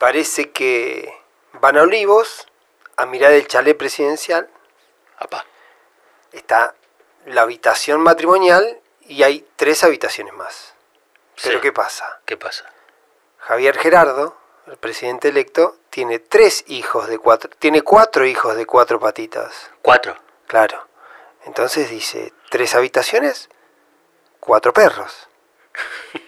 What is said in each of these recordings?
parece que van a Olivos a mirar el chalet presidencial. Apá. Está la habitación matrimonial y hay tres habitaciones más. Pero Sí. ¿qué pasa? ¿Qué pasa? Javier Gerardo, el presidente electo, tiene tres hijos de cuatro, tiene cuatro hijos de cuatro patitas. Cuatro. Claro. Entonces dice, tres habitaciones, cuatro perros.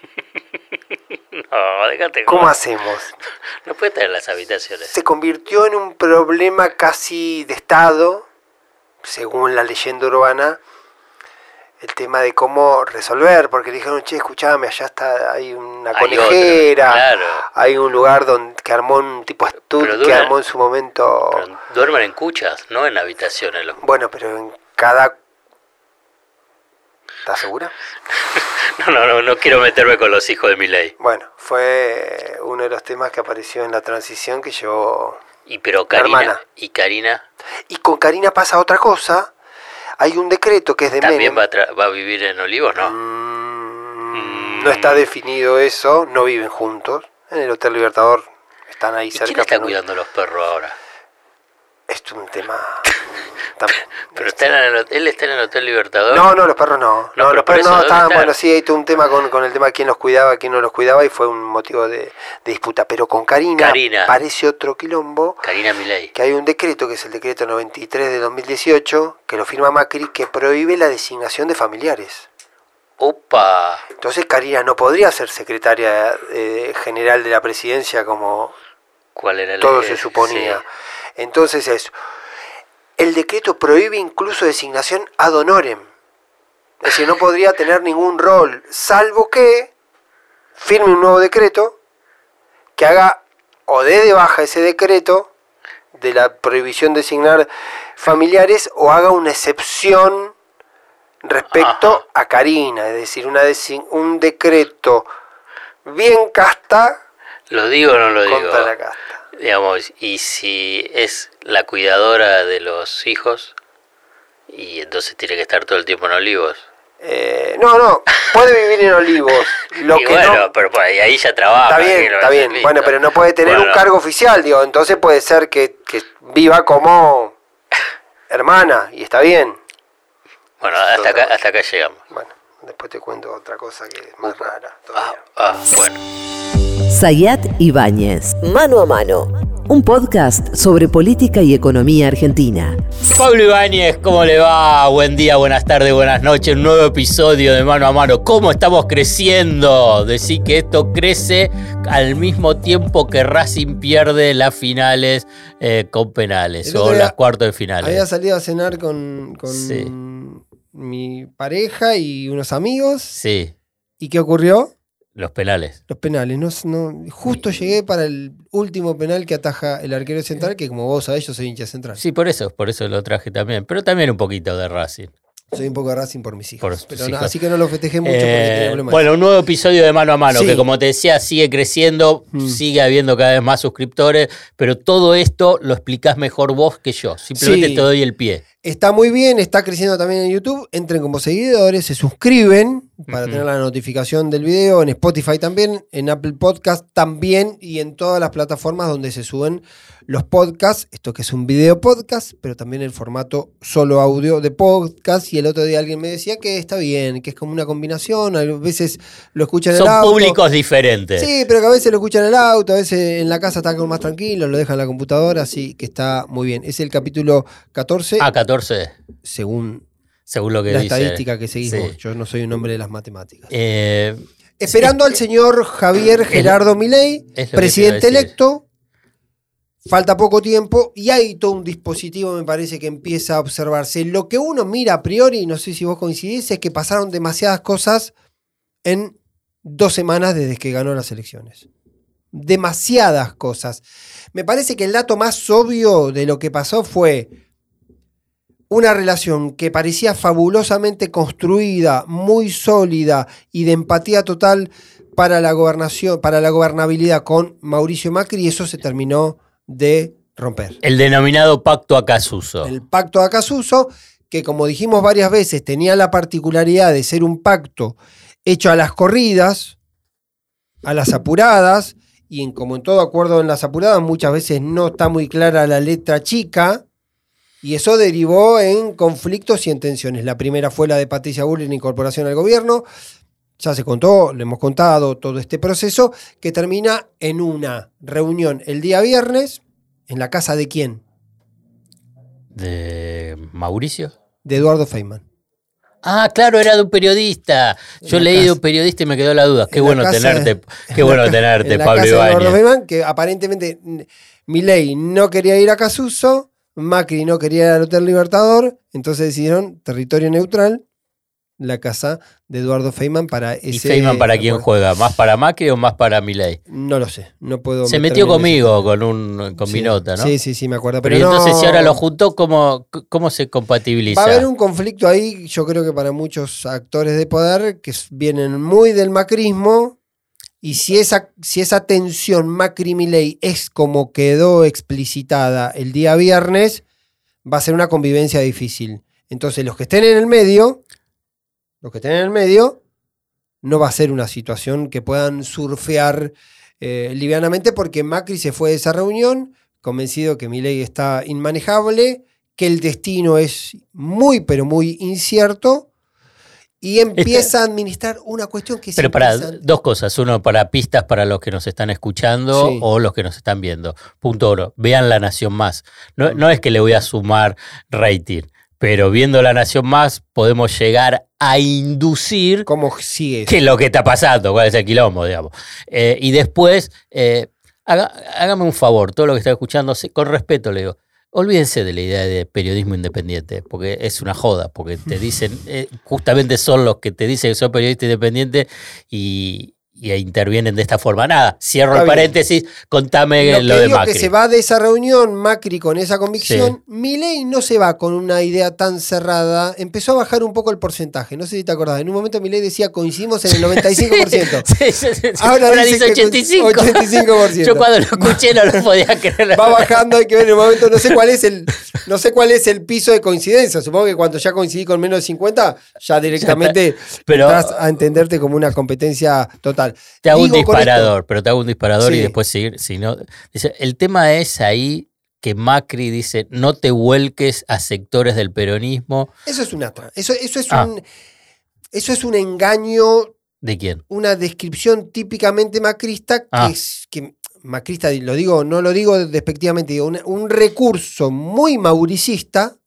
No, déjate. ¿Cómo hacemos? No puede tener las habitaciones. Se convirtió en un problema casi de Estado, según la leyenda urbana, el tema de cómo resolver, porque le dijeron, che, escuchame, allá está, hay una Hay conejera, claro. hay un lugar donde que armó un tipo estudio, que armó en su momento... Pero duermen en cuchas, no en habitaciones. los- Bueno, pero en cada... ¿Estás segura? No, no, no, no quiero meterme con los hijos de mi ley. Bueno, fue uno de los temas que apareció en la transición que llevó... Y pero Karina. hermana. Y Karina Y con Karina pasa otra cosa. Hay un decreto que es de también Menem. va a, va a vivir en Olivos, ¿no? Mm, no está definido eso, no viven juntos. En el Hotel Libertador están ahí ¿Y cerca. quién está no- cuidando los perros ahora? Es un tema también. Pero está en el, él está en el Hotel Libertador. No, no, los perros no. No, los perros no ¿dónde estaban, bueno, sí, hay un tema con, con el tema de quién los cuidaba, quién no los cuidaba y fue un motivo de, de disputa. Pero con Karina, Karina. parece otro quilombo, Karina Milei. que hay un decreto, que es el decreto 93 de 2018, que lo firma Macri, que prohíbe la designación de familiares. Opa. Entonces Karina no podría ser secretaria eh, general de la presidencia como ¿Cuál era todo se suponía. Sí. Entonces eso. El decreto prohíbe incluso designación ad honorem. Es decir, no podría tener ningún rol, salvo que firme un nuevo decreto que haga o dé de baja ese decreto de la prohibición de designar familiares o haga una excepción respecto a Karina, es decir, una un decreto bien casta ¿Lo digo o no lo digo? la casta. Digamos, y si es la cuidadora de los hijos, y entonces tiene que estar todo el tiempo en Olivos. Eh, no, no, puede vivir en Olivos. Lo y que bueno, no, pero pues, ahí ya trabaja. está bien, está bien. Bueno, pero no puede tener un cargo oficial, digo. Entonces puede ser que, que viva como hermana y está bien. Bueno, hasta acá, hasta acá llegamos. Bueno, después te cuento otra cosa que es más rara Ah, ah, bueno. Sayat Ibáñez, Mano a Mano, un podcast sobre política y economía argentina. Pablo Ibáñez, ¿cómo le va? Buen día, buenas tardes, buenas noches. Un nuevo episodio de Mano a Mano. ¿Cómo estamos creciendo? Decir que esto crece al mismo tiempo que Racing pierde las finales eh, con penales o las cuartos de finales. Había salido a cenar con, con Sí. mi pareja y unos amigos. Sí, ¿Y qué ocurrió? Los penales. Los penales. No, no- justo llegué para el último penal que ataja el arquero central, que como vos sabés, yo soy hincha central. Sí, por eso, por eso lo traje también. Pero también un poquito de Racing. Soy un poco de Racing por mis hijos. Por pero no- hijos. así que no lo festejé mucho porque Eh, problemas. bueno, un nuevo episodio de Mano a Mano, Sí. que como te decía, sigue creciendo, Mm. sigue habiendo cada vez más suscriptores, pero todo esto lo explicás mejor vos que yo. Simplemente Sí. te doy el pie. Está muy bien, está creciendo también en YouTube. Entren como seguidores, se suscriben para tener la notificación del video, en Spotify también, en Apple Podcast también y en todas las plataformas donde se suben los podcasts. Esto que es un video podcast, pero también el formato solo audio de podcast. Y el otro día alguien me decía que está bien, que es como una combinación. A veces lo escuchan en el Son auto. públicos diferentes. Sí, pero que a veces lo escuchan en el auto, a veces en la casa están como más tranquilos, lo dejan en la computadora, así que está muy bien. Es el capítulo 14, Ah, 14, según según lo que la dice. estadística que seguís Sí. vos. Yo no soy un hombre de las matemáticas. Eh, Esperando al señor Javier Gerardo Milei, presidente electo. Falta poco tiempo y hay todo un dispositivo, me parece, que empieza a observarse. Lo que uno mira a priori, no sé si vos coincidís, es que pasaron demasiadas cosas en dos semanas desde que ganó las elecciones. Demasiadas cosas. Me parece que el dato más obvio de lo que pasó fue una relación que parecía fabulosamente construida, muy sólida y de empatía total para la gobernación, para la gobernabilidad con Mauricio Macri y eso se terminó de romper. el denominado pacto a Casuso. El pacto de Acasuso, que como dijimos varias veces, tenía la particularidad de ser un pacto hecho a las corridas, a las apuradas, y en, como en todo acuerdo en las apuradas, muchas veces no está muy clara la letra chica, y eso derivó en conflictos y en tensiones. La primera fue la de Patricia Bullrich en incorporación al gobierno. Ya se contó, le hemos contado todo este proceso, que termina en una reunión el día viernes, en la casa de quién? ¿De Mauricio? De Eduardo Feynman. Ah, claro, era de un periodista. Yo leí de casa- un periodista y me quedó la duda. Qué en bueno tenerte, de- qué bueno tenerte, Pablo de. Feynman, que aparentemente Milei no quería ir a Casuso, Macri no quería ir al Hotel Libertador, entonces decidieron territorio neutral, la casa de Eduardo Feynman para ese... ¿Y Feynman para quién acuerdo. juega? ¿Más para Macri o más para Milei? No lo sé, no puedo... Se metió conmigo con un con mi nota, ¿no? Sí, sí, sí, me acuerdo. Pero, Pero, y entonces no- si ahora lo juntó, ¿cómo, cómo se compatibiliza? Va a haber un conflicto ahí, yo creo que para muchos actores de poder que vienen muy del macrismo, y si esa, si esa tensión Macri-Milei es como quedó explicitada el día viernes, va a ser una convivencia difícil. Entonces, los que estén en el medio, los que estén en el medio, no va a ser una situación que puedan surfear eh, livianamente, porque Macri se fue de esa reunión convencido que Milei está inmanejable, que el destino es muy, pero muy incierto, y empieza a administrar una cuestión que Pero para dos cosas. Uno, para pistas para los que nos están escuchando Sí. o los que nos están viendo. Punto oro. Vean La Nación Más. No, no es que le voy a sumar rating, pero viendo La Nación Más podemos llegar a inducir ¿Cómo sigue? qué es lo que está pasando, cuál es el quilombo, digamos. Eh, y después, eh, haga- hágame un favor, todo lo que está escuchando, con respeto le digo, olvídense de la idea de periodismo independiente, porque es una joda, porque te dicen, eh, justamente son los que te dicen que son periodistas independientes y, y intervienen de esta forma. Nada, cierro Está el bien. paréntesis, contame Lo de digo Macri. que se va de esa reunión Macri con esa convicción, Milei no se va con una idea tan cerrada, empezó a bajar un poco el porcentaje, no sé si te acordás, en un momento Milei decía coincidimos en el 95%. Sí, sí, sí, sí. Ahora Ahora, dice dice que 85. 85%. Yo cuando lo escuché no lo podía creer. Va bajando, hay que ver en el momento, no sé cuál es el, no sé cuál es el piso de coincidencia. Supongo que cuando ya coincidí con menos de 50, ya directamente Pero- entras a entenderte como una competencia total. Te hago un Digo disparador, pero te hago un disparador y después seguir. Si no, el tema es ahí que Macri dice, no te vuelques a sectores del peronismo. Eso es una eso, eso es Ah. un eso es un engaño, ¿De quién? una descripción típicamente macrista que Ah. es que macrista lo digo, no lo digo despectivamente, digo, un, un recurso muy mauricista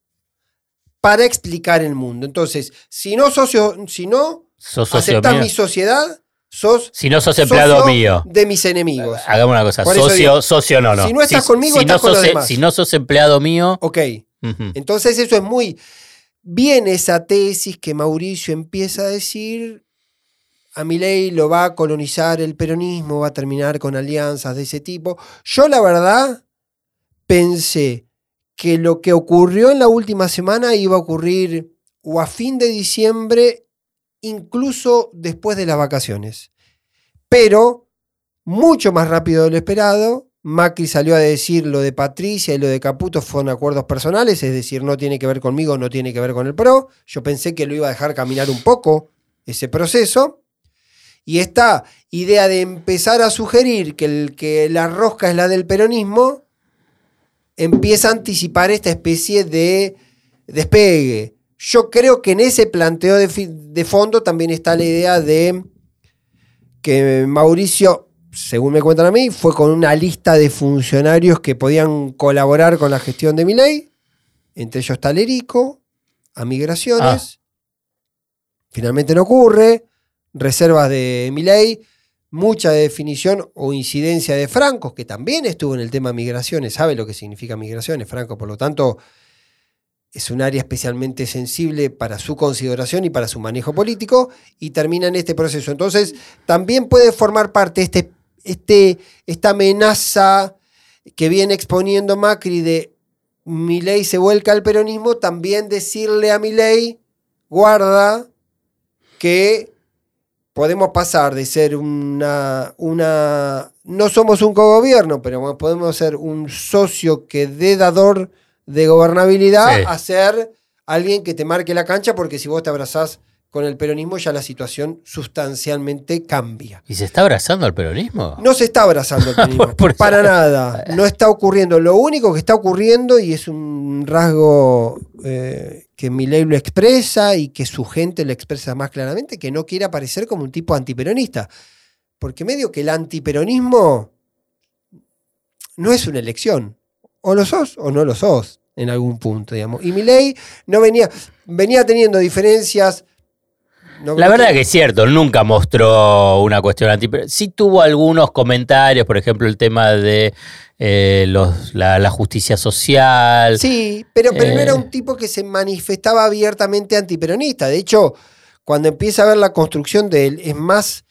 para explicar el mundo. Entonces, si no socio, si no ¿Sos aceptás mi sociedad, sos Si no sos empleado mío. de mis enemigos. Hagamos una cosa, socio, digo, socio no, no. si no estás conmigo, si estás no con los demás. Si no sos empleado mío, Ok. Entonces eso es muy... Viene esa tesis que Mauricio empieza a decir, a Milei lo va a colonizar el peronismo, va a terminar con alianzas de ese tipo. Yo la verdad pensé que lo que ocurrió en la última semana iba a ocurrir o a fin de diciembre, incluso después de las vacaciones. Pero mucho más rápido de lo esperado. Macri salió a decir lo de Patricia y lo de Caputo fueron acuerdos personales, es decir, no tiene que ver conmigo, no tiene que ver con el PRO. Yo pensé que lo iba a dejar caminar un poco ese proceso. Y esta idea de empezar a sugerir que, el, que la rosca es la del peronismo, empieza a anticipar esta especie de despegue. Yo creo que en ese planteo de, de fondo también está la idea de que Mauricio, según me cuentan a mí, fue con una lista de funcionarios que podían colaborar con la gestión de Milei. Entre ellos está Lerico, a Migraciones. Finalmente no ocurre. Reservas de Milei. Mucha definición o incidencia de Francos, que también estuvo en el tema migraciones, sabe lo que significa migraciones, Franco, por lo tanto, es un área especialmente sensible para su consideración y para su manejo político y termina en este proceso. Entonces, también puede formar parte este, este, esta amenaza que viene exponiendo Macri de Milei se vuelca al peronismo, también decirle a Milei, guarda, que podemos pasar de ser una, una no somos un cogobierno, pero podemos ser un socio que dé dador de gobernabilidad Sí. a ser alguien que te marque la cancha, porque si vos te abrazás con el peronismo ya la situación sustancialmente cambia. ¿Y se está abrazando al peronismo? No se está abrazando el peronismo, Por para nada. No está ocurriendo. Lo único que está ocurriendo, y es un rasgo eh, que Milei lo expresa y que su gente lo expresa más claramente, que no quiere aparecer como un tipo antiperonista. Porque medio que el antiperonismo no es una elección. O lo sos o no lo sos en algún punto, digamos. Y Milei no venía, venía teniendo diferencias. no- La verdad que es cierto, nunca mostró una cuestión anti, pero sí tuvo algunos comentarios, por ejemplo, el tema de eh, los, la, la justicia social. Sí, pero, pero no Eh. era un tipo que se manifestaba abiertamente antiperonista. De hecho, cuando empieza a ver la construcción de él, es más,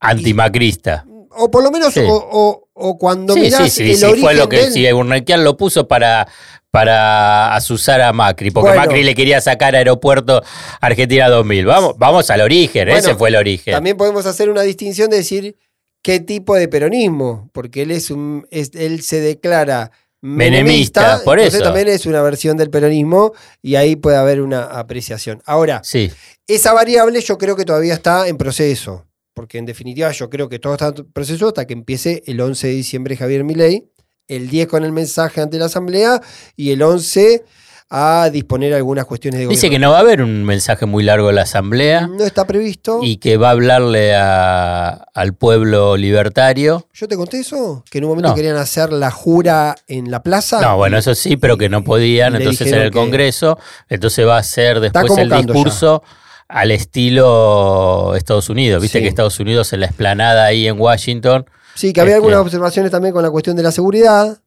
Antimacrista. o por lo menos, Sí. o, o- o cuando Sí, mirás sí, sí, el sí, origen fue lo que sí, Burneckian lo puso para, para asusar a Macri, porque Bueno. Macri le quería sacar aeropuerto Argentina 2000. Vamos, vamos al origen, Bueno, ese fue el origen. también podemos hacer una distinción de decir qué tipo de peronismo, porque él es un, es- él se declara Menemista, menemista, por entonces eso. también es una versión del peronismo y ahí puede haber una apreciación. Ahora, Sí, Esa variable yo creo que todavía está en proceso, porque en definitiva yo creo que todo está en proceso hasta que empiece el 11 de diciembre Javier Milei, el 10 con el mensaje ante la Asamblea y el 11 a disponer algunas cuestiones de dice que gobierno. no va a haber un mensaje muy largo de la Asamblea No está previsto. y que va a hablarle a- al pueblo libertario. ¿Yo te conté eso? Que en un momento No. querían hacer la jura en la plaza. No, bueno, eso sí, pero que no podían, entonces en el Congreso, entonces va a ser después el discurso al estilo Estados Unidos. Viste Sí. que Estados Unidos en la esplanada ahí en Washington. Sí, que había Este- algunas observaciones también con la cuestión de la seguridad.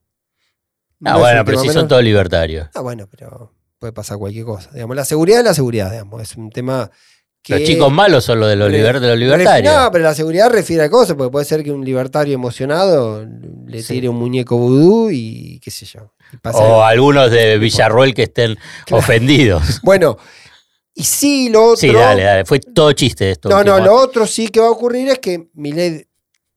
Ah, No bueno, pero si menor. son todos libertarios. Ah, bueno, pero puede pasar cualquier cosa. Digamos, la seguridad es la seguridad, digamos. Es un tema que. Los chicos malos son los de los, liber- de los libertarios. No, pero la seguridad refiere a cosas, porque puede ser que un libertario emocionado le Sí. tire un muñeco vudú y qué sé yo. o algo. algunos de Villarroel que estén ofendidos. Bueno, y sí, lo otro. Sí, dale, dale. Fue todo chiste esto. No, no, lo otro sí que va a ocurrir es que Milei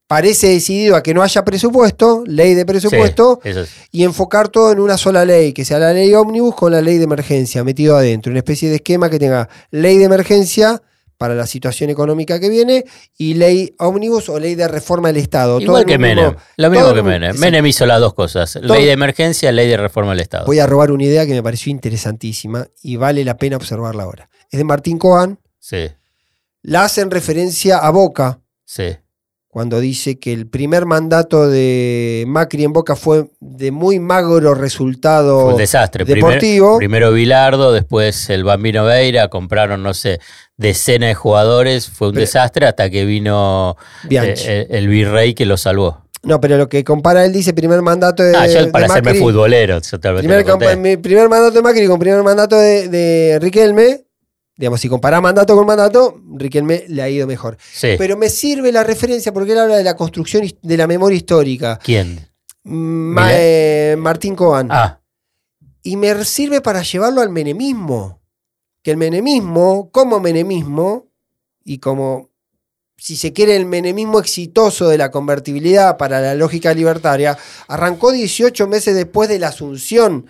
parece decidido a que no haya presupuesto, ley de presupuesto, Sí, y enfocar todo en una sola ley, que sea la ley ómnibus con la ley de emergencia metido adentro, una especie de esquema que tenga ley de emergencia para la situación económica que viene y ley ómnibus o ley de reforma del Estado. Todo Igual en que un mismo- Menem. Lo mismo todo que Menem. Menem hizo las dos cosas. Ley de emergencia, ley de reforma del Estado. Voy a robar una idea que me pareció interesantísima y vale la pena observarla ahora. Es de Martín Coan, Sí, la hace en referencia a Boca, sí. Cuando dice que el primer mandato de Macri en Boca fue de muy magro resultado Fue un desastre. Primero, deportivo. primero Bilardo, después el Bambino Veira, compraron, no sé, decenas de jugadores. Fue un Pero- desastre hasta que vino eh, el, virrey que lo salvó. No, pero lo que compara él dice primer mandato de, ah, yo para de hacerme futbolero. yo Primer, mi primer mandato de Macri con primer mandato de, de Riquelme. Digamos, si comparás mandato con mandato, Riquelme le ha ido mejor. Sí. Pero me sirve la referencia porque él habla de la construcción de la memoria histórica. ¿Quién? Ma- eh, Martín Coan. Ah, Y me sirve para llevarlo al menemismo. Que el menemismo, como menemismo, y como, si se quiere, el menemismo exitoso de la convertibilidad para la lógica libertaria, arrancó 18 meses después de la asunción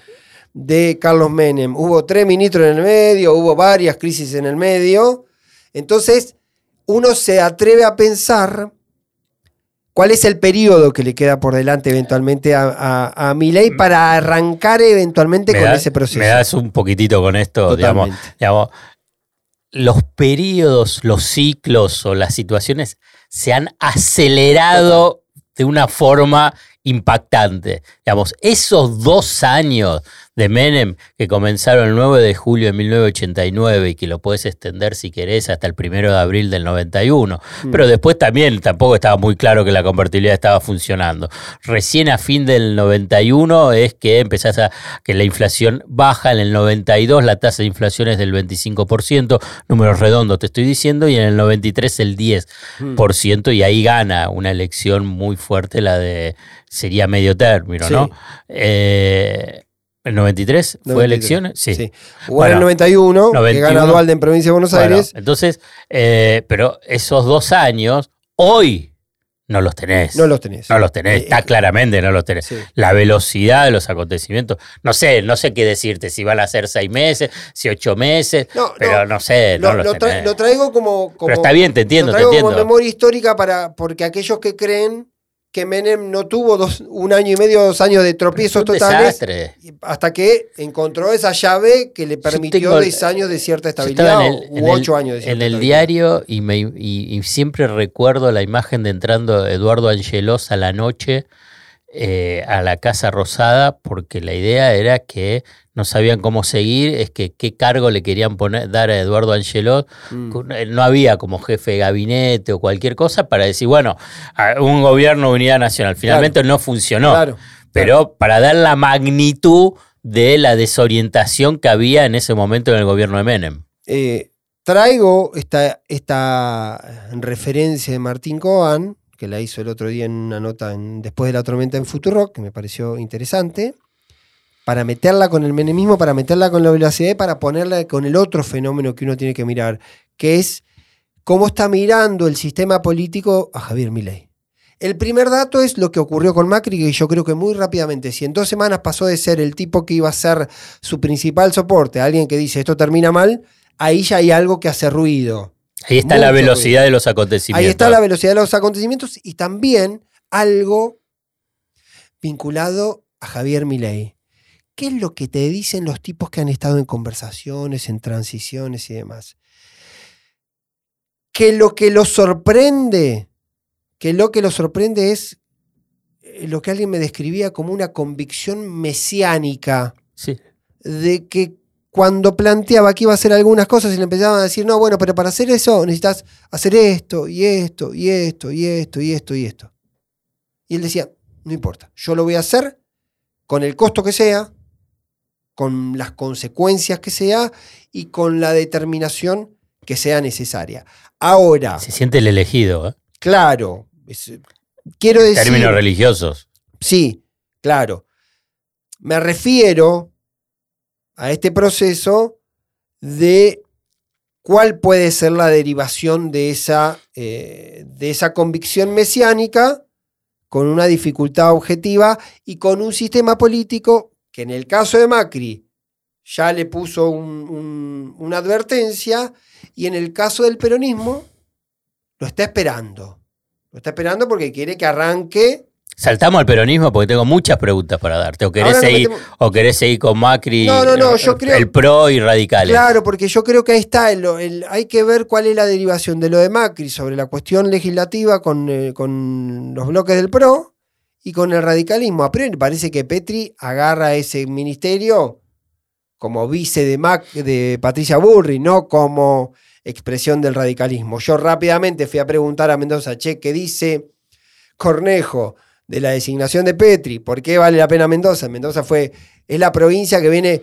de Carlos Menem. Hubo tres ministros en el medio, hubo varias crisis en el medio. Entonces, uno se atreve a pensar cuál es el periodo que le queda por delante eventualmente a, a, a Milei para arrancar eventualmente me, con da- ese proceso. me das un poquitito con esto, digamos, los periodos, los ciclos o las situaciones se han acelerado de una forma impactante. Digamos, esos dos años de Menem que comenzaron el 9 de julio de 1989 y que lo puedes extender si querés hasta el 1 de abril del 91, Mm. pero después también tampoco estaba muy claro que la convertibilidad estaba funcionando. Recién a fin del 91 es que empezás a que la inflación baja, en el 92 la tasa de inflación es del 25%, números redondos te estoy diciendo, y en el 93 el 10%, y ahí gana una elección muy fuerte, la de, sería medio término, Sí. ¿no? Eh, ¿El 93 fue 93, elecciones? Sí. Sí. Bueno, el 91, que 91. gana Dualde en provincia de Buenos Bueno, Aires. entonces, eh, pero esos dos años, hoy no los tenés. No los tenés. No los tenés, Eh, está eh, claramente no los tenés. sí. La velocidad de los acontecimientos, no sé, no sé qué decirte, si van a ser seis meses, si ocho meses, No, pero no, no. sé, no Lo, los lo tra- lo traigo como, como- Pero está bien, te entiendo, lo te traigo como entiendo. memoria histórica para, porque aquellos que creen que Menem no tuvo dos, un año y medio, dos años de tropiezos totales, desastre. hasta que encontró esa llave que le permitió tengo- 10 años de cierta estabilidad en el, u en el- 8 años de cierta en el estabilidad. diario y, me, y, y siempre recuerdo la imagen de entrando Eduardo Angelos a la noche eh, a la Casa Rosada, porque la idea era que no sabían cómo seguir, es que qué cargo le querían poner, dar a Eduardo Angelos. Mm. Eh, No había como jefe de gabinete o cualquier cosa para decir, bueno, un gobierno de unidad nacional. Finalmente no funcionó. Claro. Pero para dar la magnitud de la desorientación que había en ese momento en el gobierno de Menem. Eh, traigo esta, esta referencia de Martín Coan, que la hizo el otro día en una nota en- después de la tormenta en Futurock, que me pareció interesante, para meterla con el menemismo, para meterla con la velocidad, para ponerla con el otro fenómeno que uno tiene que mirar, que es cómo está mirando el sistema político a Javier Milei. El primer dato es lo que ocurrió con Macri, que yo creo que muy rápidamente, si en dos semanas pasó de ser el tipo que iba a ser su principal soporte, alguien que dice esto termina mal, ahí ya hay algo que hace ruido. Ahí está la velocidad de los acontecimientos. Ahí está la velocidad de los acontecimientos y también algo vinculado a Javier Milei. ¿Qué es lo que te dicen los tipos que han estado en conversaciones, en transiciones y demás? Que lo que los sorprende, que lo que los sorprende es eh, lo que alguien me describía como una convicción mesiánica Sí. de que cuando planteaba que iba a hacer algunas cosas y le empezaban a decir, no, bueno, pero para hacer eso necesitas hacer esto y esto y esto y esto y esto y esto. Y él decía, no importa, yo lo voy a hacer con el costo que sea, con las consecuencias que sea y con la determinación que sea necesaria. Ahora, Se siente el elegido, ¿eh? claro, es- quiero decir... términos religiosos. Sí, claro. Me refiero a este proceso de cuál puede ser la derivación de esa, eh, de esa convicción mesiánica con una dificultad objetiva y con un sistema político que en el caso de Macri ya le puso un- un- una advertencia y en el caso del peronismo lo está esperando. Lo está esperando porque quiere que arranque Saltamos al peronismo porque tengo muchas preguntas para darte. ¿O querés, seguir, metemos- o querés seguir con Macri? No, no, no, yo creo- El PRO y radicales. Claro, porque yo creo que ahí está. el- el- hay que ver cuál es la derivación de lo de Macri sobre la cuestión legislativa con, eh, con los bloques del PRO y con el radicalismo. A priori parece que Petri agarra ese ministerio como vice de, Mac, de Patricia Burri, no como expresión del radicalismo. Yo rápidamente fui a preguntar a Mendoza, che, ¿qué dice Cornejo de la designación de Petri? ¿Por qué vale la pena Mendoza? Mendoza fue, es la provincia que viene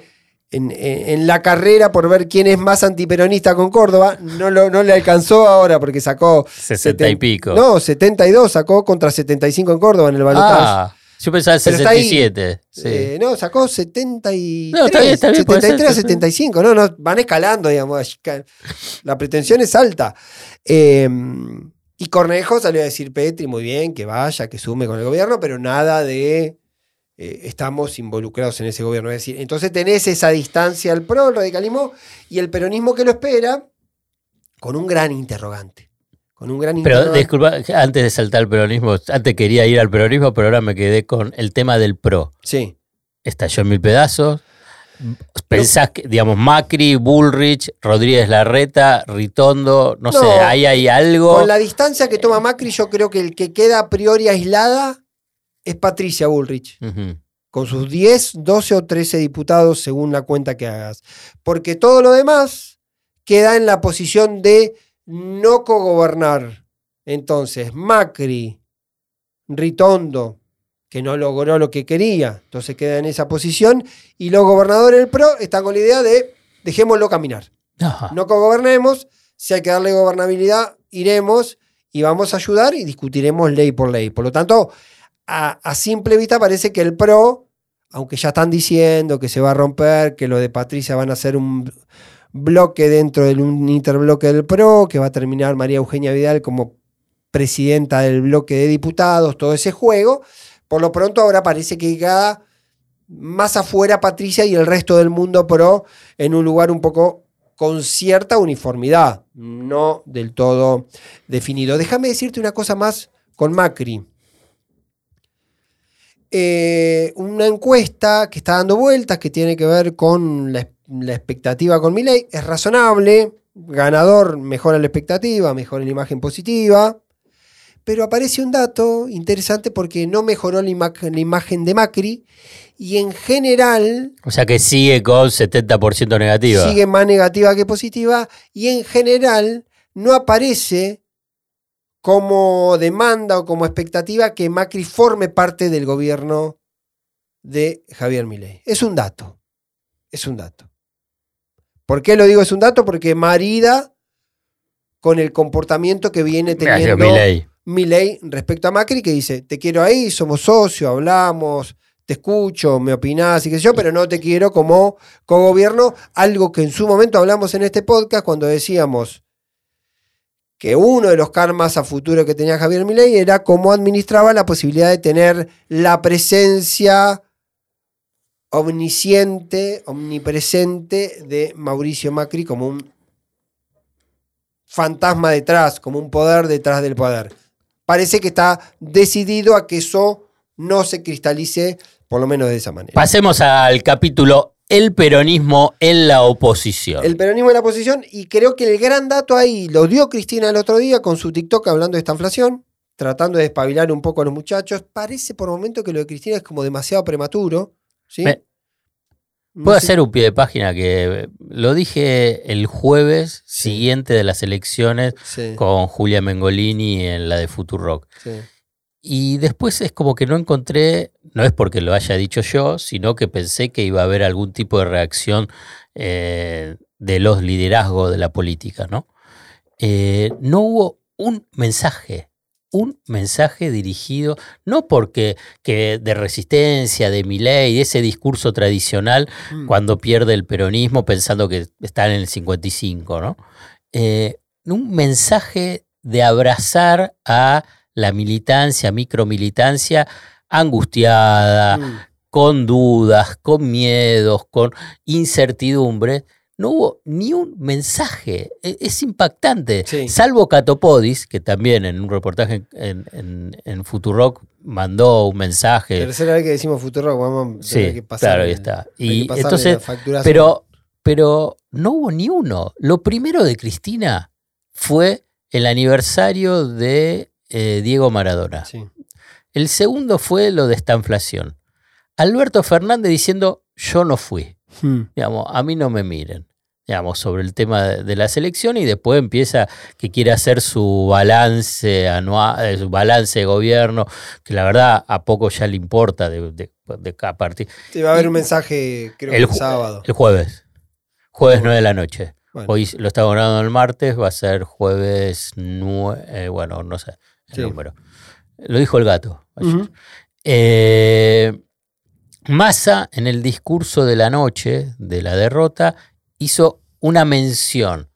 en, en- en la carrera por ver quién es más antiperonista con Córdoba. No, lo- no le alcanzó ahora porque sacó... 60 y pico. No, 72 sacó contra 75 en Córdoba en el balotaje. Ah, yo pensaba ahí. 67. sí. Eh, no, sacó 73. No, está bien, está bien, puede 73 a ser, sí, sí. 75. No, no, van escalando, digamos. La pretensión es alta. Eh, y Cornejo salió a decir Petri, muy bien, que vaya, que sume con el gobierno, pero nada de eh, estamos involucrados en ese gobierno. Es decir, entonces tenés esa distancia al PRO, el radicalismo, y el peronismo que lo espera con un gran interrogante. Con un gran Pero interrogante. disculpa, antes de saltar al peronismo, antes quería ir al peronismo, pero ahora me quedé con el tema del PRO. Sí. Estalló en mil pedazos. Pensás que, digamos, Macri, Bullrich, Rodríguez Larreta, Ritondo, no, No, sé, ahí hay algo. Con la distancia que toma Macri, yo creo que el que queda a priori aislada es Patricia Bullrich, con sus 10, 12 o 13 diputados según la cuenta que hagas. Porque todo lo demás queda en la posición de no cogobernar. Entonces, Macri, Ritondo, que no logró lo que quería, entonces queda en esa posición, y los gobernadores del PRO están con la idea de dejémoslo caminar Ajá. no cogobernemos, si hay que darle gobernabilidad, iremos y vamos a ayudar y discutiremos ley por ley. Por lo tanto, a, a simple vista parece que el PRO, aunque ya están diciendo que se va a romper, que lo de Patricia van a ser un bloque dentro de un interbloque del PRO, que va a terminar María Eugenia Vidal como presidenta del bloque de diputados, todo ese juego. Por lo pronto ahora parece que queda más afuera Patricia y el resto del mundo pro en un lugar un poco con cierta uniformidad, no del todo definido. Déjame decirte una cosa más con Macri. Eh, una encuesta que está dando vueltas, que tiene que ver con la, la expectativa con Milei, es razonable, ganador mejora la expectativa, mejora la imagen positiva, pero aparece un dato interesante porque no mejoró la, ima- la imagen de Macri y en general O sea que sigue con 70% negativa. sigue más negativa que positiva y en general no aparece como demanda o como expectativa que Macri forme parte del gobierno de Javier Milei. Es un dato. Es un dato. ¿Por qué lo digo es un dato? Porque marida con el comportamiento que viene teniendo Milei. Milei respecto a Macri, que dice, te quiero ahí, somos socios, hablamos, te escucho, me opinás y qué yo, pero no te quiero como cogobierno, algo que en su momento hablamos en este podcast cuando decíamos que uno de los karmas a futuro que tenía Javier Milei era cómo administraba la posibilidad de tener la presencia omnisciente, omnipresente de Mauricio Macri como un fantasma detrás, como un poder detrás del poder. Parece que está decidido a que eso no se cristalice, por lo menos de esa manera. Pasemos al capítulo El peronismo en la oposición. El peronismo de la oposición, y creo que el gran dato ahí lo dio Cristina el otro día con su TikTok hablando de esta inflación, tratando de despabilar un poco a los muchachos. Parece por momento que lo de Cristina es como demasiado prematuro. ¿sí? Me- Puedo hacer un pie de página que lo dije el jueves siguiente de las elecciones Sí, con Julia Mengolini en la de Futurock. sí. Y después es como que no encontré, no es porque lo haya dicho yo, sino que pensé que iba a haber algún tipo de reacción eh, de los liderazgos de la política, ¿no? Eh, no hubo un mensaje, un mensaje dirigido, no porque que de resistencia, de mi ley, de ese discurso tradicional Mm. cuando pierde el peronismo pensando que está en el 55, ¿no? Eh, un mensaje de abrazar a la militancia, micromilitancia angustiada, Mm. con dudas, con miedos, con incertidumbre. No hubo ni un mensaje. E- Es impactante. Sí. Salvo Catopodis, que también en un reportaje en, en, en Futurock mandó un mensaje. Tercera vez que decimos futuro, vamos a tener Sí, que pasar. claro, ahí está. Y entonces, pero, pero no hubo ni uno. Lo primero de Cristina fue el aniversario de eh, Diego Maradona. Sí. El segundo fue lo de esta inflación. Alberto Fernández diciendo, yo no fui. Mm. Digamos, a mí no me miren. Digamos, sobre el tema de, de la selección y después empieza que quiere hacer su balance anual, eh, su balance de gobierno, que la verdad a poco ya le importa de, de, de a partir. Sí, va a haber Y- un mensaje, creo que El, el ju- sábado. el jueves. Jueves 9 de la noche. Bueno, Hoy lo está grabando el martes, va a ser jueves 9, bueno, no sé el Sí. número. Lo dijo el gato. ayer. Eh, Massa, en el discurso de la noche de la derrota, hizo una mención.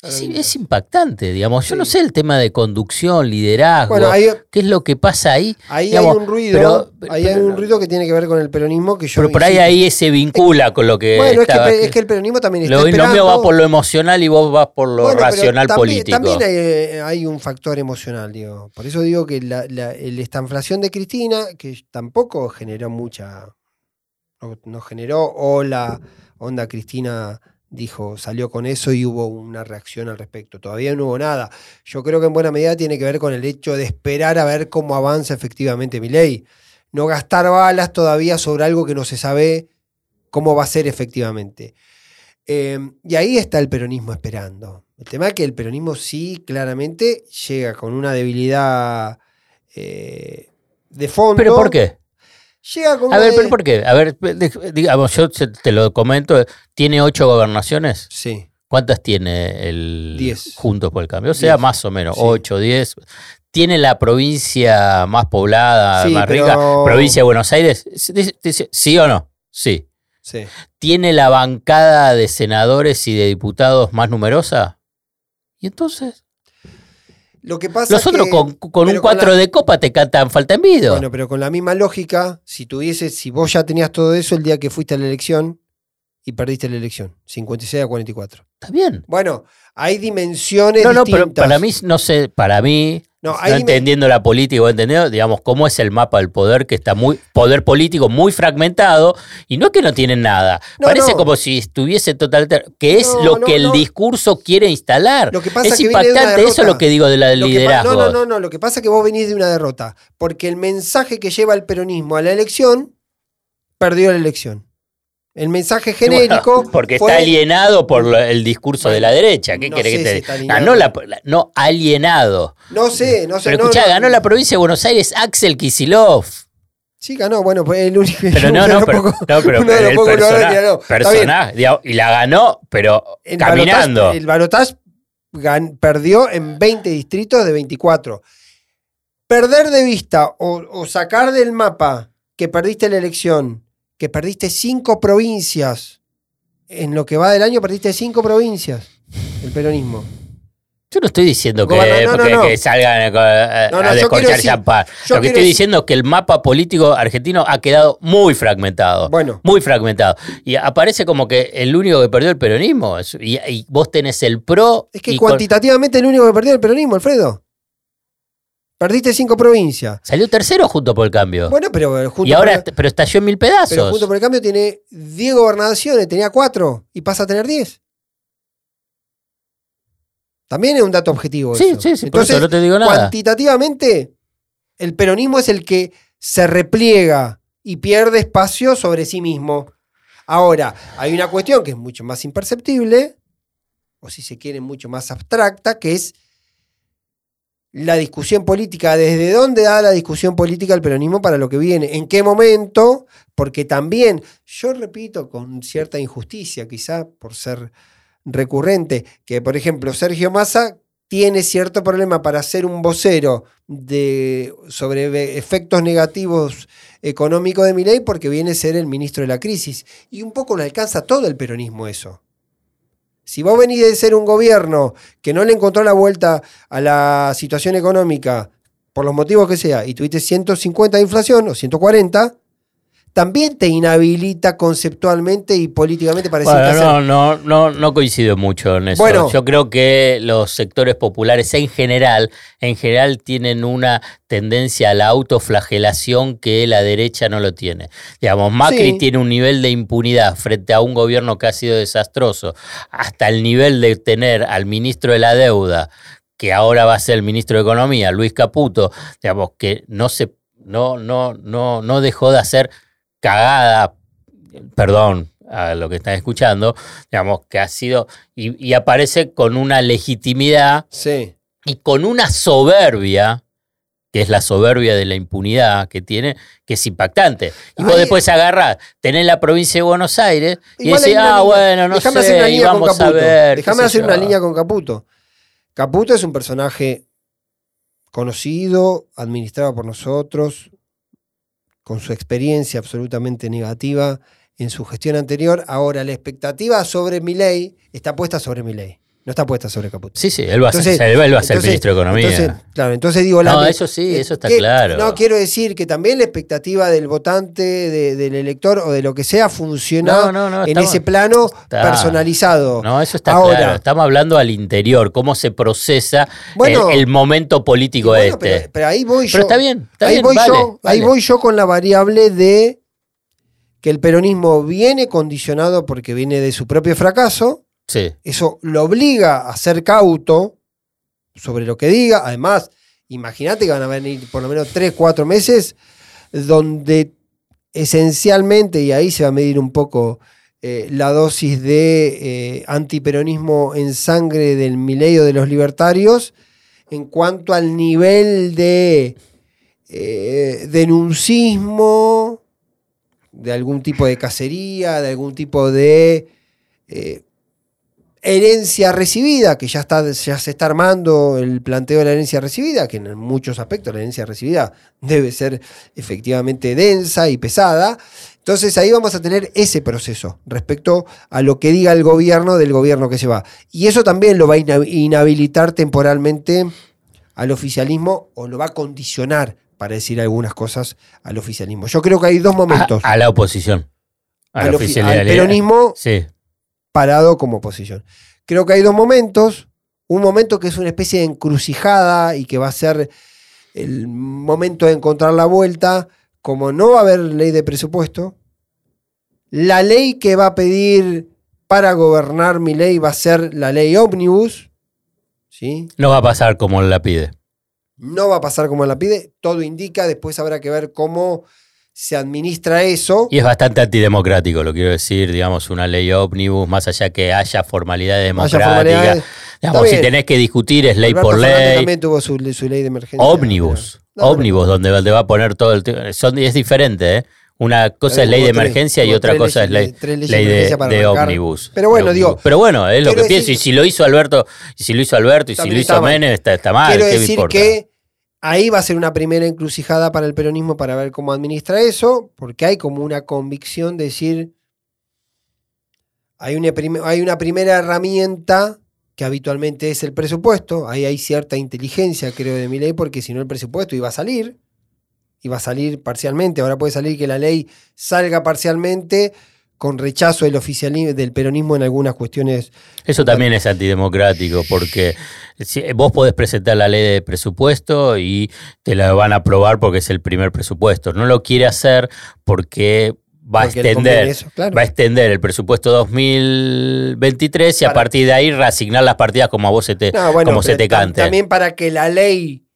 Es, es impactante, digamos. Yo no sé el tema de conducción, liderazgo, Bueno, ahí, qué es lo que pasa ahí. ahí digamos, hay un ruido. pero- ahí hay un ruido que tiene que ver con el peronismo que yo. Pero por ahí ahí se vincula con lo que Bueno, es que, estaba- es que el peronismo también está lo, lo esperando. mío va por lo emocional y vos vas por lo Bueno, racional también, político. También hay, eh, hay un factor emocional, digo. Por eso digo que la, la- el- esta inflación de Cristina, que tampoco generó mucha. No, no generó, o la onda Cristina dijo, salió con eso y hubo una reacción al respecto. Todavía no hubo nada. Yo creo que en buena medida tiene que ver con el hecho de esperar a ver cómo avanza efectivamente mi ley. No gastar balas todavía sobre algo que no se sabe cómo va a ser efectivamente. Eh, y ahí está el peronismo esperando. El tema es que el peronismo sí, claramente, llega con una debilidad eh, de fondo. ¿Pero por qué? Llega con A ver, de- ¿pero por qué? A ver, digamos, yo te lo comento. ¿Tiene ocho gobernaciones? Sí, ¿Cuántas tiene el Diez. Juntos por el Cambio? O sea, Diez. más o menos, Sí. ocho, diez. ¿Tiene la provincia más poblada, Sí, más pero- rica? ¿Provincia de Buenos Aires? ¿Sí o no? Sí. sí. ¿Tiene la bancada de senadores y de diputados más numerosa? ¿Y entonces? Lo que pasa Los otros que- con, con un pero 4 la- de copa te cantan falta envido. Bueno, pero con la misma lógica, si tuviese, si vos ya tenías todo eso el día que fuiste a la elección y perdiste la elección, 56 a 44. Está bien. Bueno, hay dimensiones No, no, pero para mí, no sé, para mí, No, entendiendo la política entendiendo, digamos, cómo es el mapa del poder, que está muy, poder político muy fragmentado, y no es que no tienen nada. No, Parece no. como si estuviese totalmente, que es lo que el discurso quiere instalar. Lo que pasa es que impactante, eso es lo que digo de la pa- liderazgo. no, no, no, no. Lo que pasa es que vos venís de una derrota. Porque el mensaje que lleva el peronismo a la elección, perdió la elección. El mensaje genérico. Bueno, porque fue- está alienado por lo- el discurso de la derecha. ¿Qué no sé que te si. Ganó la, la- no, alienado. No sé, no sé. Pero no, escuchá, no. ganó la provincia de Buenos Aires Axel Kisilov. Sí, ganó. Bueno, pues el único. Pero no, no, pero, no, pero el persona- digamos, y la ganó, pero El caminando. el balotaje perdió en 20 distritos de 24. Perder de vista o, o sacar del mapa que perdiste la elección, que perdiste cinco provincias, en lo que va del año perdiste cinco provincias, el peronismo. Yo no estoy diciendo que, Goberna- no, no, que- no. que salgan a, no, a yo descorchar decir- champán. Lo que estoy diciendo es que el mapa político argentino ha quedado muy fragmentado. Bueno. Muy fragmentado. Y aparece como que el único que perdió el peronismo. Y, y vos tenés el pro. Es que con- cuantitativamente el único que perdió el peronismo, Alfredo. Perdiste cinco provincias. Salió tercero junto por el cambio. Bueno, pero eh, junto y ahora, por- pero estalló en mil pedazos. Pero junto por el cambio tiene 10 gobernaciones, tenía 4 y pasa a tener 10. También es un dato objetivo. sí, eso. sí, sí, por Entonces, eso no te digo nada. cuantitativamente, el peronismo es el que se repliega y pierde espacio sobre sí mismo. Ahora, hay una cuestión que es mucho más imperceptible, o si se quiere, mucho más abstracta, que es la discusión política. ¿Desde dónde da la discusión política el peronismo para lo que viene? ¿En qué momento? Porque también, yo repito, con cierta injusticia, quizá por ser recurrente, que por ejemplo Sergio Massa tiene cierto problema para ser un vocero de, sobre efectos negativos económicos de mi ley porque viene a ser el ministro de la crisis. Y un poco le alcanza todo el peronismo eso. Si vos venís de ser un gobierno que no le encontró la vuelta a la situación económica, por los motivos que sea, y tuviste 150 de inflación o 140, también te inhabilita conceptualmente y políticamente para decir Bueno, hacer. no, no, no, no coincido mucho en eso. Bueno. Yo creo que los sectores populares en general, en general tienen una tendencia a la autoflagelación que la derecha no lo tiene. Digamos, Macri Sí. tiene un nivel de impunidad frente a un gobierno que ha sido desastroso, hasta el nivel de tener al ministro de la deuda, que ahora va a ser el ministro de Economía, Luis Caputo, digamos, que no se, no, no, no, no dejó de hacer cagada, perdón a lo que están escuchando, digamos, que ha sido, y, y aparece con una legitimidad Sí. y con una soberbia, que es la soberbia de la impunidad que tiene, que es impactante. Y vos Ahí- después agarrás, tenés la provincia de Buenos Aires y decís, ah, línea. bueno, no Déjame sé, hacer una línea con vamos a Caputo. ver. Déjame hacer yo. una línea con Caputo. Caputo es un personaje conocido, administrado por nosotros, con su experiencia absolutamente negativa en su gestión anterior. Ahora, la expectativa sobre mi ley está puesta sobre mi ley, no está puesta sobre Caputo. Sí, sí, él va a ser, él va a ser entonces- ministro de Economía. Entonces, claro, entonces digo la No, eso sí, eh, eso está que- claro. No, quiero decir que también la expectativa del votante, de- del elector o de lo que sea funciona No, no, no, en estamos- ese plano está. personalizado. No, eso está Ahora- claro. Estamos hablando al interior, cómo se procesa Bueno, el, el momento político Bueno, este. pero, pero ahí voy yo. Pero está bien, está ahí bien, voy vale, yo, ahí voy yo con la variable de que el peronismo viene condicionado porque viene de su propio fracaso. Sí. Eso lo obliga a ser cauto sobre lo que diga. Además, imagínate que van a venir por lo menos 3, 4 meses donde esencialmente, y ahí se va a medir un poco eh, la dosis de eh, antiperonismo en sangre del milenio de los libertarios, en cuanto al nivel de eh, denuncismo, de algún tipo de cacería, de algún tipo de herencia recibida, que ya, está, ya se está armando el planteo de la herencia recibida, que en muchos aspectos la herencia recibida debe ser efectivamente densa y pesada. Entonces ahí vamos a tener ese proceso respecto a lo que diga el gobierno del gobierno que se va. Y eso también lo va a inhabilitar temporalmente al oficialismo o lo va a condicionar para decir algunas cosas al oficialismo. Yo creo que hay dos momentos. A, a la oposición. Al oficialidad. al peronismo Sí. Parado como oposición. Creo que hay dos momentos. Un momento que es una especie de encrucijada y que va a ser el momento de encontrar la vuelta. Como no va a haber ley de presupuesto, la ley que va a pedir para gobernar mi ley va a ser la ley ómnibus. ¿sí? No va a pasar como la pide. No va a pasar como la pide, todo indica, después habrá que ver cómo se administra eso. Y es bastante antidemocrático, lo quiero decir, digamos, una ley ómnibus, más allá que haya formalidades Haya democráticas. formalidades. Digamos, si tenés que discutir es ley Alberto por Fernández ley. también tuvo su, su ley de emergencia. Ómnibus. no, ómnibus, donde donde va a poner todo el. Son, es diferente, ¿eh? Una cosa es ley de tres- emergencia y otra cosa es ley, de de, ómnibus. Pero bueno, digo. Pero bueno, es lo que pienso. Y si lo hizo Alberto, y si lo hizo Alberto, y si lo hizo. Menem, está, está mal. Quiero ¿qué me decir importa? que ahí va a ser una primera encrucijada para el peronismo para ver cómo administra eso, porque hay como una convicción de decir, hay una, hay una primera herramienta que habitualmente es el presupuesto, ahí hay cierta inteligencia, creo, de mi ley, porque si no el presupuesto iba a salir, iba a salir parcialmente, ahora puede salir que la ley salga parcialmente con rechazo del oficialismo, del peronismo en algunas cuestiones Eso también es antidemocrático, porque vos podés presentar la ley de presupuesto y te la van a aprobar porque es el primer presupuesto. No lo quiere hacer porque va Porque a extender. eso, claro. Va a extender el presupuesto 2023 y a partir de ahí reasignar las partidas como a vos se te, No, bueno, como se te cante. También para que la ley,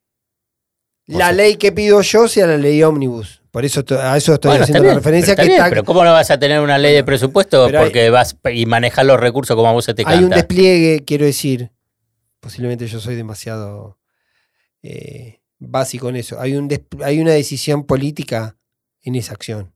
la ley que pido yo sea la ley ómnibus. Por eso a eso estoy Bueno, haciendo la referencia pero que bien, pero ¿cómo no vas a tener una ley de presupuesto pero hay- porque vas y manejar los recursos como a vos se te hay un canta? despliegue, quiero decir. Posiblemente yo soy demasiado eh, básico en eso. Hay, un hay una decisión política en esa acción.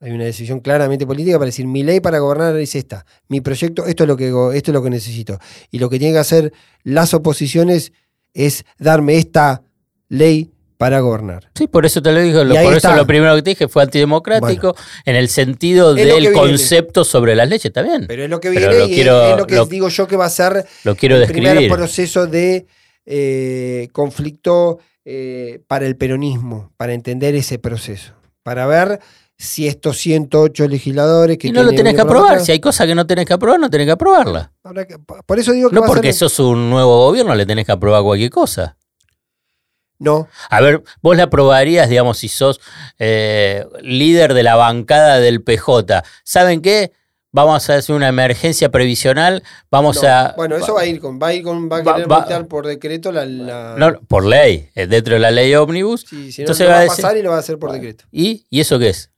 Hay una decisión claramente política para decir mi ley para gobernar es esta. Mi proyecto, esto es lo que esto es lo que necesito. Y lo que tienen que hacer las oposiciones es darme esta ley para gobernar. Sí, por eso te lo digo. Y por eso está. lo primero que te dije fue antidemocrático en el sentido del concepto sobre las leyes. Está bien. Pero es lo que viene lo y es- quiero- es, lo que lo- digo yo que va a ser lo quiero el primer describir. proceso de eh, conflicto eh, para el peronismo, para entender ese proceso, para ver si estos 108 legisladores que Y no lo tenés que aprobar. Si hay cosas que no tenés que aprobar, no tenés que aprobarla. que- por eso digo que No va a porque ser- sos un nuevo gobierno le tenés que aprobar cualquier cosa. No, A ver, vos le aprobarías, digamos, si sos eh, líder de la bancada del PJ. ¿Saben qué? Vamos a hacer una emergencia previsional. Vamos no. a. bueno, eso va a ir con va a ir con va a querer va- por decreto la, la- No, por ley, dentro de la ley ómnibus. Sí, si no, entonces no va va a decir- pasar y lo va a hacer por decreto. ¿Y? ¿Y eso qué es?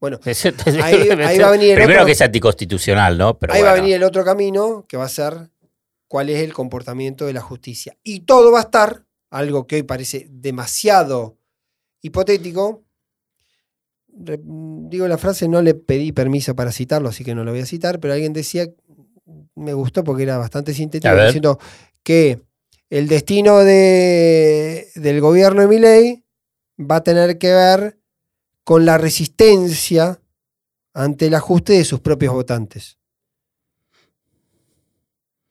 Bueno, ahí, ahí va a venir el Primero otro- que es anticonstitucional, ¿no? Pero ahí va a venir el otro camino que va a ser cuál es el comportamiento de la justicia. Y todo va a estar, algo que hoy parece demasiado hipotético. Digo la frase, no le pedí permiso para citarlo, así que no lo voy a citar, pero alguien decía, me gustó porque era bastante sintético, diciendo que el destino de, del gobierno de Milei va a tener que ver con la resistencia ante el ajuste de sus propios votantes.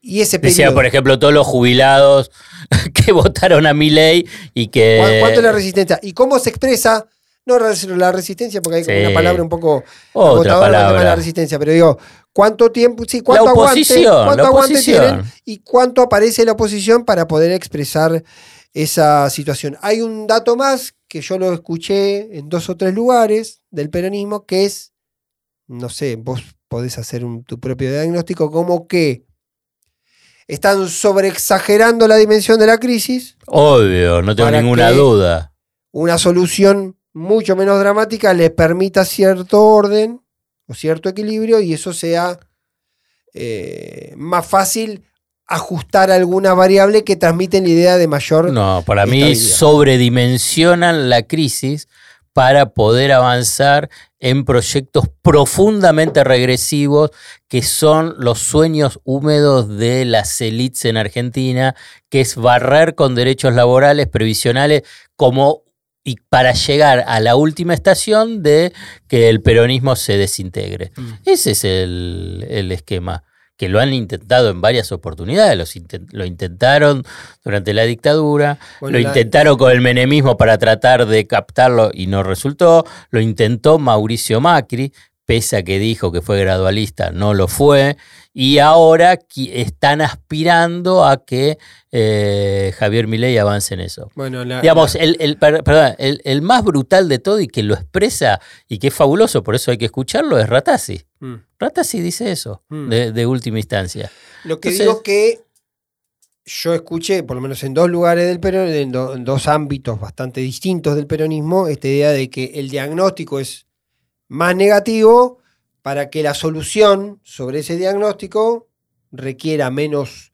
Y ese Decía, por ejemplo, todos los jubilados que votaron a mi ley y que. ¿cu- ¿cuánto es la resistencia? ¿Y cómo se expresa? No la resistencia, porque hay como Sí. una palabra un poco Otra de la palabra. resistencia, pero digo, ¿cuánto tiempo, sí, cuánto La aguante, cuánto la aguante tienen y cuánto aparece la oposición para poder expresar esa situación? Hay un dato más que yo lo escuché en dos o tres lugares del peronismo, que es, no sé, vos podés hacer un- tu propio diagnóstico, como que están sobreexagerando la dimensión de la crisis, Obvio, no tengo ¿Para ninguna duda. una solución mucho menos dramática les permita cierto orden o cierto equilibrio y eso sea eh, más fácil ajustar alguna variable que transmiten la idea de mayor... No, para mí sobredimensionan la crisis para poder avanzar en proyectos profundamente regresivos que son los sueños húmedos de las élites en Argentina, que es barrer con derechos laborales previsionales como y para llegar a la última estación de que el peronismo se desintegre. Mm. Ese es el, el esquema. Que lo han intentado en varias oportunidades. Los intent- lo intentaron durante la dictadura, Bueno, lo la- intentaron con el menemismo para tratar de captarlo y no resultó. Lo intentó Mauricio Macri, pese a que dijo que fue gradualista, no lo fue. Y ahora están aspirando a que eh, Javier Milei avance en eso. Bueno, la- Digamos, la- el, el- per- perdón, el- el más brutal de todo y que lo expresa y que es fabuloso, por eso hay que escucharlo, es Ratazzi. Mm. Ratazzi dice eso, Mm. de, de última instancia. Lo que Entonces- digo que yo escuché, por lo menos en dos lugares del peronismo, en, do- en dos ámbitos bastante distintos del peronismo, esta idea de que el diagnóstico es más negativo para que la solución sobre ese diagnóstico requiera menos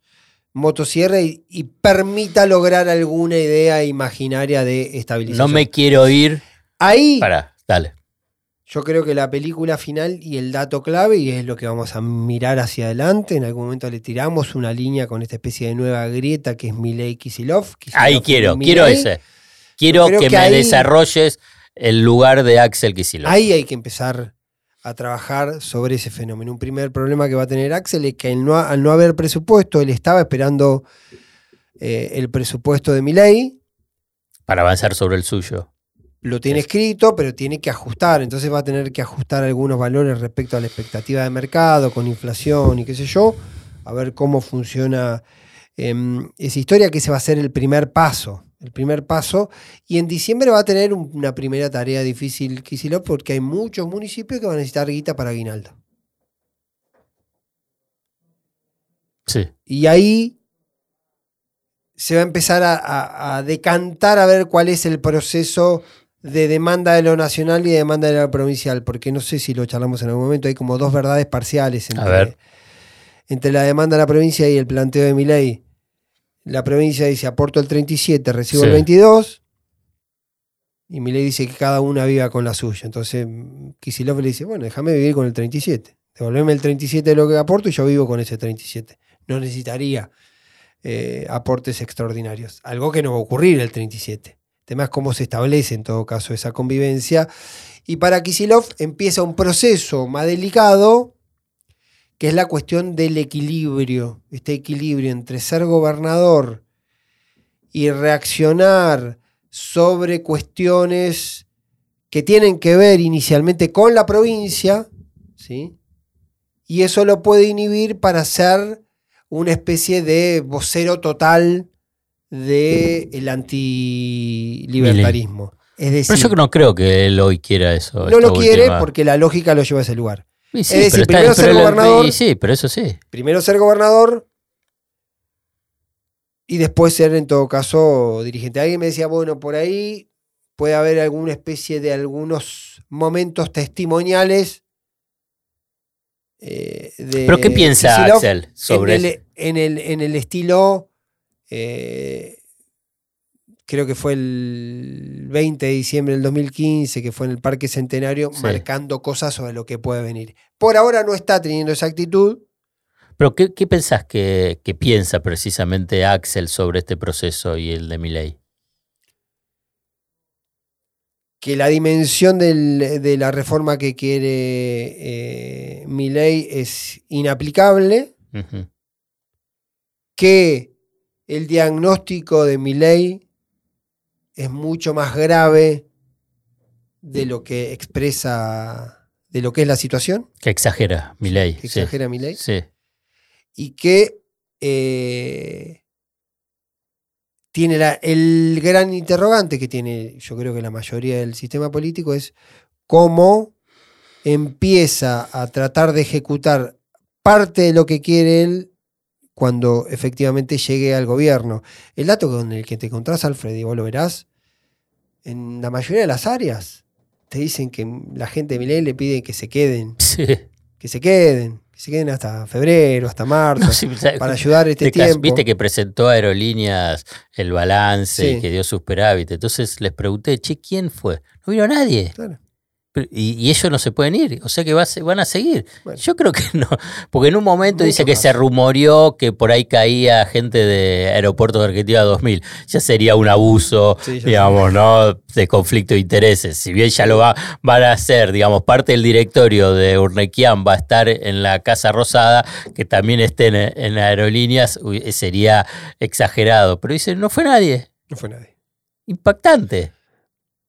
motosierra y, y permita lograr alguna idea imaginaria de estabilización. No me quiero ir. Ahí Para, dale. Yo creo que la película final y el dato clave, y es lo que vamos a mirar hacia adelante, en algún momento le tiramos una línea con esta especie de nueva grieta que es Milei Kisilov. Ahí quiero, quiero ese. Quiero que, que me ahí- desarrolles el lugar de Axel Kicillof. Ahí hay que empezar a trabajar sobre ese fenómeno. Un primer problema que va a tener Axel es que al no, al no haber presupuesto, él estaba esperando eh, el presupuesto de Milei, Para avanzar sobre el suyo. Lo tiene escrito, pero tiene que ajustar. Entonces va a tener que ajustar algunos valores respecto a la expectativa de mercado, con inflación y qué sé yo, a ver cómo funciona em, esa historia, que ese va a ser el primer paso. El primer paso. Y en diciembre va a tener un- una primera tarea difícil Kicillof porque hay muchos municipios que van a necesitar guita para aguinaldo. Sí. Y ahí se va a empezar a, a- a decantar a ver cuál es el proceso de demanda de lo nacional y de demanda de lo provincial, porque no sé si lo charlamos en algún momento, hay como dos verdades parciales entre, ver. entre la demanda de la provincia y el planteo de mi ley. La provincia dice aporto el 37, recibo Sí. el 22, y mi ley dice que cada una viva con la suya. Entonces Kisilov le dice, bueno, déjame vivir con el 37, devolveme el 37 de lo que aporto y yo vivo con ese 37. No necesitaría eh, aportes extraordinarios. Algo que no va a ocurrir el 37. Tema es cómo se establece en todo caso esa convivencia. Y para Kisilov empieza un proceso más delicado, que es la cuestión del equilibrio. Este equilibrio entre ser gobernador y reaccionar sobre cuestiones que tienen que ver inicialmente con la provincia, ¿sí? y eso lo puede inhibir para ser una especie de vocero total del antilibertarismo. Es decir, Pero yo no creo que él hoy quiera eso. no lo quiere última- porque la lógica lo lleva a ese lugar. Y sí, es decir, está- primero ser la- gobernador- y sí, pero eso sí. Primero ser gobernador y después ser en todo caso dirigente. Alguien me decía, bueno, por ahí puede haber alguna especie de algunos momentos testimoniales. eh, de ¿Pero qué piensa Axel sobre en el, en el, en el estilo, eh, creo que fue el 20 de diciembre del 2015, que fue en el Parque Centenario, Sí. marcando cosas sobre lo que puede venir. Por ahora no está teniendo esa actitud. Pero ¿qué, qué pensás que, que piensa precisamente Axel sobre este proceso y el de Milei? que la dimensión del- de la reforma que quiere eh, Milei es inaplicable, que el diagnóstico de Milei es mucho más grave de lo que expresa, de lo que es la situación, Que exagera Milei. que sí. exagera Milei, Sí. y que eh, tiene la- el gran interrogante que tiene, yo creo que la mayoría del sistema político es cómo empieza a tratar de ejecutar parte de lo que quiere él cuando efectivamente llegue al gobierno. El dato con el que te encontrás, Alfred, y vos lo verás, en la mayoría de las áreas te dicen que la gente de Milei le pide que se queden, Sí. que se queden, que se queden hasta febrero, hasta marzo No, sí, para ayudar este tiempo. Viste que presentó a Aerolíneas el balance Sí. y que dio superávit. Entonces les pregunté, che, ¿quién fue? No vino nadie. Claro. Y, y ellos no se pueden ir, o sea que va van a seguir. Bueno. Yo creo que no, porque en un momento dice que más. se rumoreó que por ahí caía gente de Aeropuertos de Argentina 2000. Ya sería un abuso, Sí, digamos, ¿no? De conflicto de intereses. Si bien ya lo va, van a hacer, digamos, parte del directorio de Urnequian va a estar en la Casa Rosada, que también estén en, en aerolíneas, sería exagerado. Pero dicen, no fue nadie. No fue nadie. Impactante.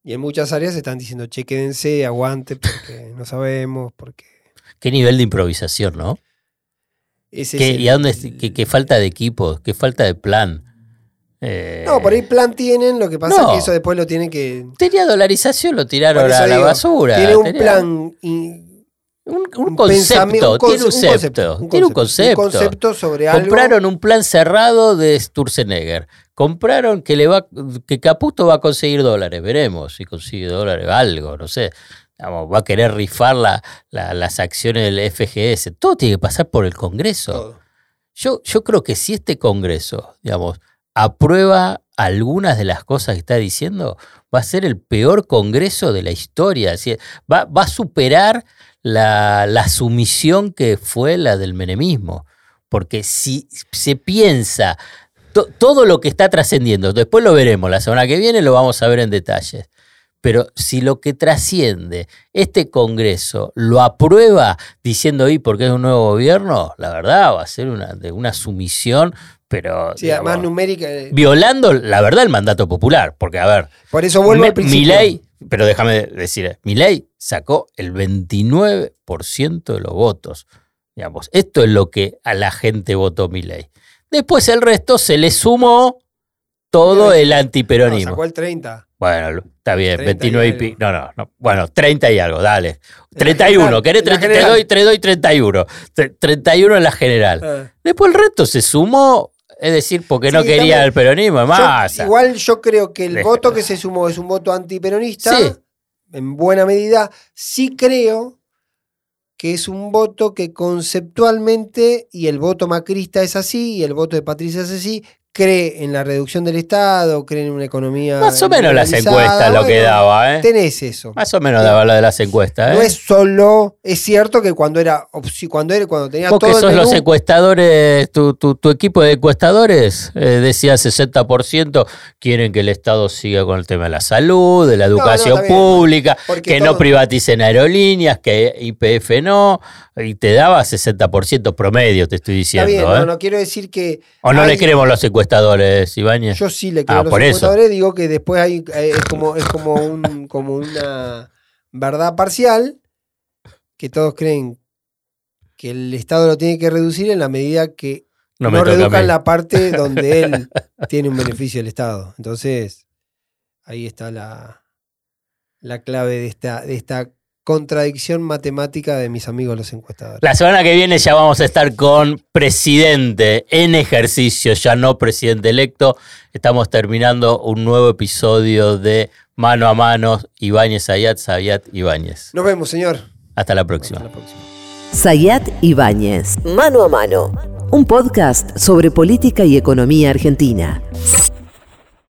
Y en muchas áreas están diciendo, che, quédense, aguante, porque no sabemos, porque... Qué nivel de improvisación, ¿no? Ese ¿Qué- es el- ¿Y a dónde, qué, qué falta de equipo? ¿Qué falta de plan? Eh, No, por ahí plan tienen, lo que pasa No. es que eso después lo tienen que... Tenía dolarización, lo tiraron a la digo, basura. Tiene un Tenía plan... y- Un, un un concepto, tiene un conce- concepto, tiene un concepto. Un concepto sobre algo... Compraron un plan cerrado de Sturzenegger. Compraron que le va que Caputo va a conseguir dólares. Veremos si consigue dólares, algo, no sé. Vamos, va a querer rifar la- la- las acciones del FGS. Todo tiene que pasar por el Congreso. todo. Yo, yo creo que si este Congreso, digamos, aprueba algunas de las cosas que está diciendo, va a ser el peor Congreso de la historia. Va, va a superar la, la sumisión que fue la del menemismo. Porque si se piensa to- todo lo que está trascendiendo, después lo veremos, la semana que viene lo vamos a ver en detalles. Pero si lo que trasciende este Congreso lo aprueba diciendo, y porque es un nuevo gobierno, la verdad va a ser una, de una sumisión, pero Sí, digamos, además numérica... eh, violando, la verdad, el mandato popular. Porque, a ver, Por eso vuelvo Me- al principio. Milei, pero déjame decir, Milei sacó el 29% de los votos. Digamos, esto es lo que a la gente votó Milei. Después el resto se le sumó todo el No, antiperonismo. sacó el 30. Bueno, está bien, 30 y 29 y pico. No, no, no. Bueno, 30 y algo, dale. En la 31, general, ¿querés? en la 30? te, doy, te doy 31. Tre- 31 en la general. Ah. Después el resto se sumó, es decir, porque no quería también. el peronismo, es Yo- más. igual yo creo que el voto que se sumó es un voto antiperonista, Sí. en buena medida. Sí creo que es un voto que conceptualmente, y el voto macrista es así, y el voto de Patricia es así, cree en la reducción del Estado, cree en una economía. Más o menos las encuestas lo que daba, ¿eh? Tenés eso. Más o menos daba la de las encuestas, ¿eh? No es solo, es cierto que cuando era opci- cuando era cuando tenía Vos que todo el sos los encuestadores, tu, tu- tu equipo de encuestadores eh, decía 60% quieren que el Estado siga con el tema de la salud, de la no, educación está bien, pública, porque que no privaticen aerolíneas, que IPF no, y te daba 60% promedio, te estoy está diciendo. bien, ¿eh? no, no quiero decir que ¿O no le hay- queremos los encuestadores, Ibáñez? Yo sí le creo Ah, a los por eso. digo que después hay, eh, es, como, es como, un, como una verdad parcial, que todos creen que el Estado lo tiene que reducir en la medida que no no, reduzcan la parte donde él tiene un beneficio del Estado. Entonces, ahí está la, la clave de esta, de esta contradicción matemática de mis amigos los encuestadores. La semana que viene ya vamos a estar con presidente en ejercicio, ya no presidente electo. Estamos terminando un nuevo episodio de Mano a Mano, Ibáñez Ayat, Sayat Ibáñez. Nos vemos, señor. Hasta la Hasta próxima. la próxima. Sayat Ibáñez, Mano a Mano, un podcast sobre política y economía argentina.